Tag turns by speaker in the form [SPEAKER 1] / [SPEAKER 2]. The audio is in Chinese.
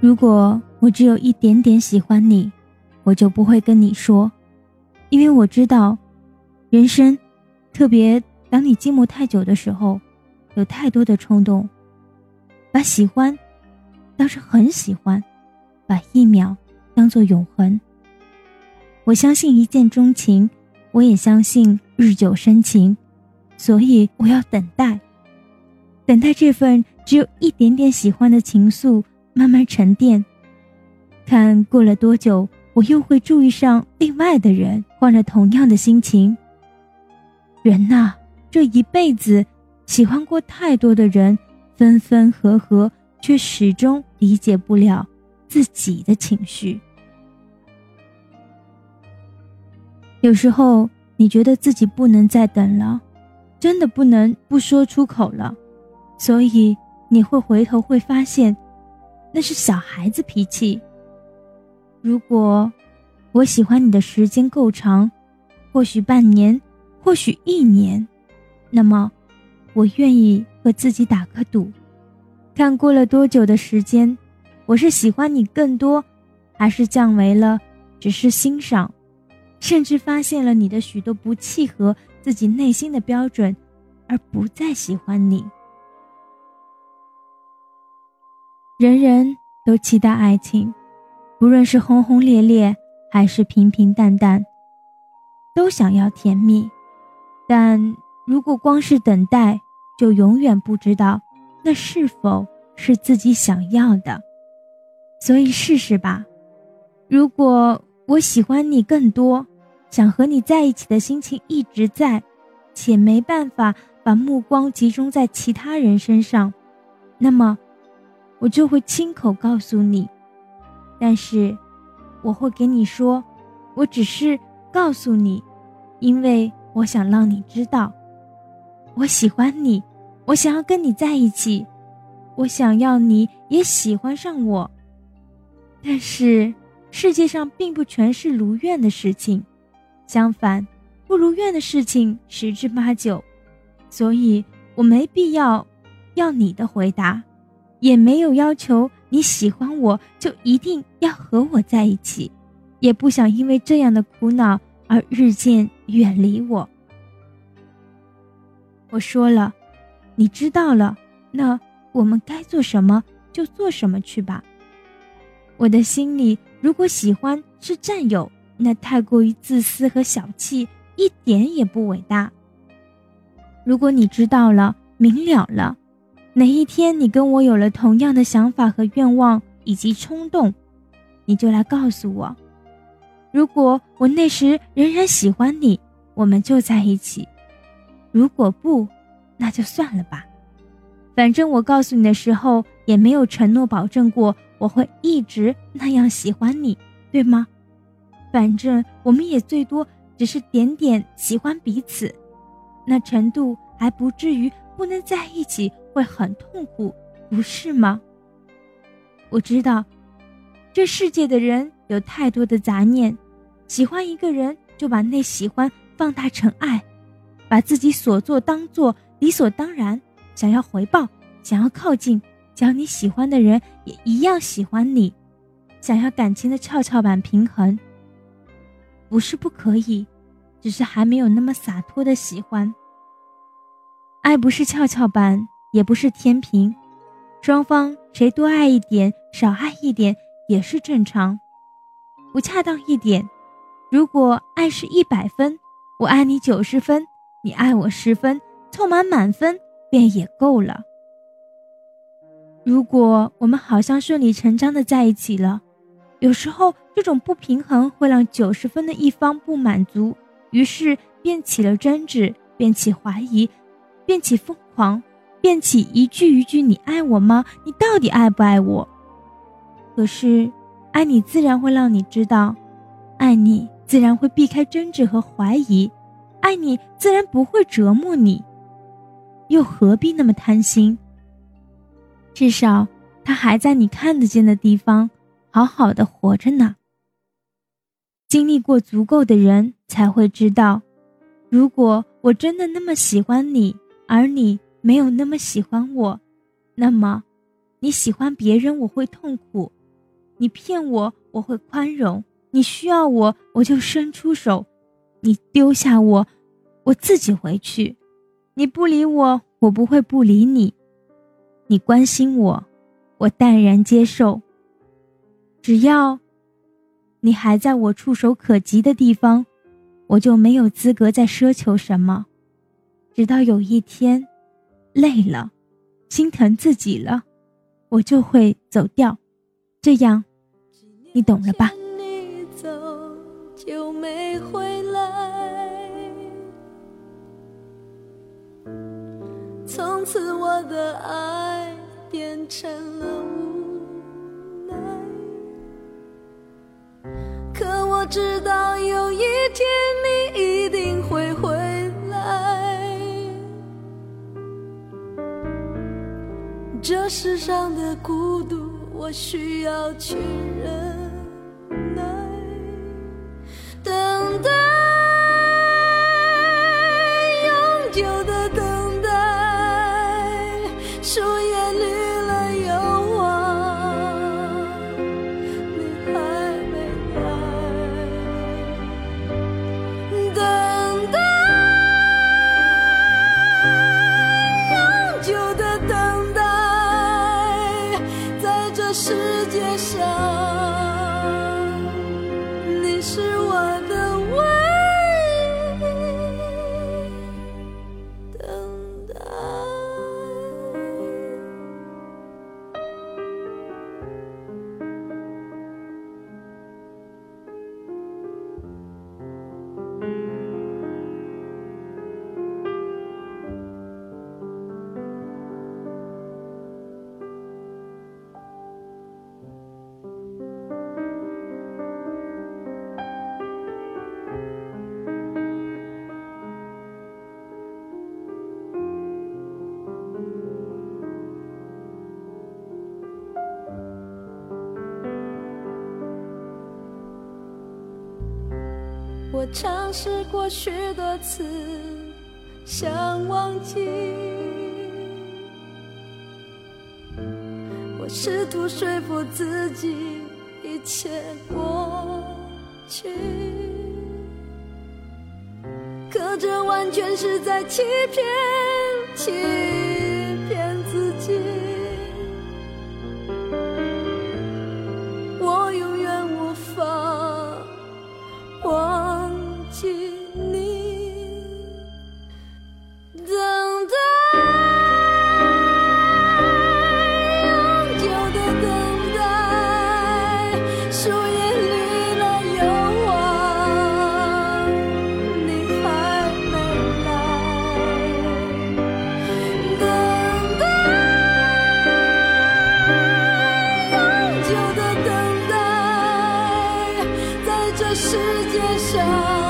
[SPEAKER 1] 如果我只有一点点喜欢你，我就不会跟你说，因为我知道，人生，特别当你寂寞太久的时候，有太多的冲动，把喜欢当成很喜欢，把一秒当做永恒。我相信一见钟情，我也相信日久生情，所以我要等待，等待这份只有一点点喜欢的情愫慢慢沉淀。看过了多久，我又会注意上另外的人，换了同样的心情。人呐，这一辈子喜欢过太多的人，分分合合，却始终理解不了自己的情绪。有时候你觉得自己不能再等了，真的不能不说出口了，所以你会回头会发现，那是小孩子脾气。如果我喜欢你的时间够长，或许半年，或许一年，那么我愿意和自己打个赌，看过了多久的时间，我是喜欢你更多，还是降为了只是欣赏。甚至发现了你的许多不契合自己内心的标准，而不再喜欢你。人人都期待爱情，不论是轰轰烈烈还是平平淡淡，都想要甜蜜。但如果光是等待，就永远不知道那是否是自己想要的。所以试试吧。如果我喜欢你更多。想和你在一起的心情一直在，且没办法把目光集中在其他人身上，那么我就会亲口告诉你。但是我会给你说，我只是告诉你，因为我想让你知道，我喜欢你，我想要跟你在一起，我想要你也喜欢上我。但是世界上并不全是如愿的事情。相反，不如愿的事情十之八九，所以我没必要要你的回答，也没有要求你喜欢我就一定要和我在一起，也不想因为这样的苦恼而日渐远离我。我说了，你知道了，那我们该做什么就做什么去吧。我的心里，如果喜欢是占有。那太过于自私和小气，一点也不伟大。如果你知道了、明了了，哪一天你跟我有了同样的想法和愿望以及冲动，你就来告诉我。如果我那时仍然喜欢你，我们就在一起；如果不，那就算了吧。反正我告诉你的时候，也没有承诺保证过我会一直那样喜欢你，对吗？反正我们也最多只是点点喜欢彼此，那程度还不至于不能在一起会很痛苦，不是吗？我知道，这世界的人有太多的杂念，喜欢一个人就把那喜欢放大成爱，把自己所做当做理所当然，想要回报，想要靠近，将你喜欢的人也一样喜欢你，想要感情的跷跷板平衡。不是不可以，只是还没有那么洒脱的喜欢。爱不是跷跷板，也不是天平，双方谁多爱一点，少爱一点也是正常。不恰当一点，如果爱是一百分，我爱你九十分，你爱我十分，凑满满分便也够了。如果我们好像顺理成章的在一起了。有时候，这种不平衡会让九十分的一方不满足，于是便起了争执，便起怀疑，便起疯狂，便起一句一句“你爱我吗？你到底爱不爱我？”可是，爱你自然会让你知道，爱你自然会避开争执和怀疑，爱你自然不会折磨你，又何必那么贪心？至少，他还在你看得见的地方。好好的活着呢。经历过足够的人才会知道，如果我真的那么喜欢你，而你没有那么喜欢我，那么你喜欢别人我会痛苦，你骗我，我会宽容；你需要我，我就伸出手；你丢下我，我自己回去；你不理我，我不会不理你；你关心我，我淡然接受。只要你还在我触手可及的地方，我就没有资格再奢求什么。直到有一天，累了，心疼自己了，我就会走掉。这样。你懂了吧？
[SPEAKER 2] 从此我的爱变成了这世上的孤独，我需要确认。我尝试过许多次想忘记，我试图说服自己一切过去，可这完全是在欺骗，有的等待在这世界上。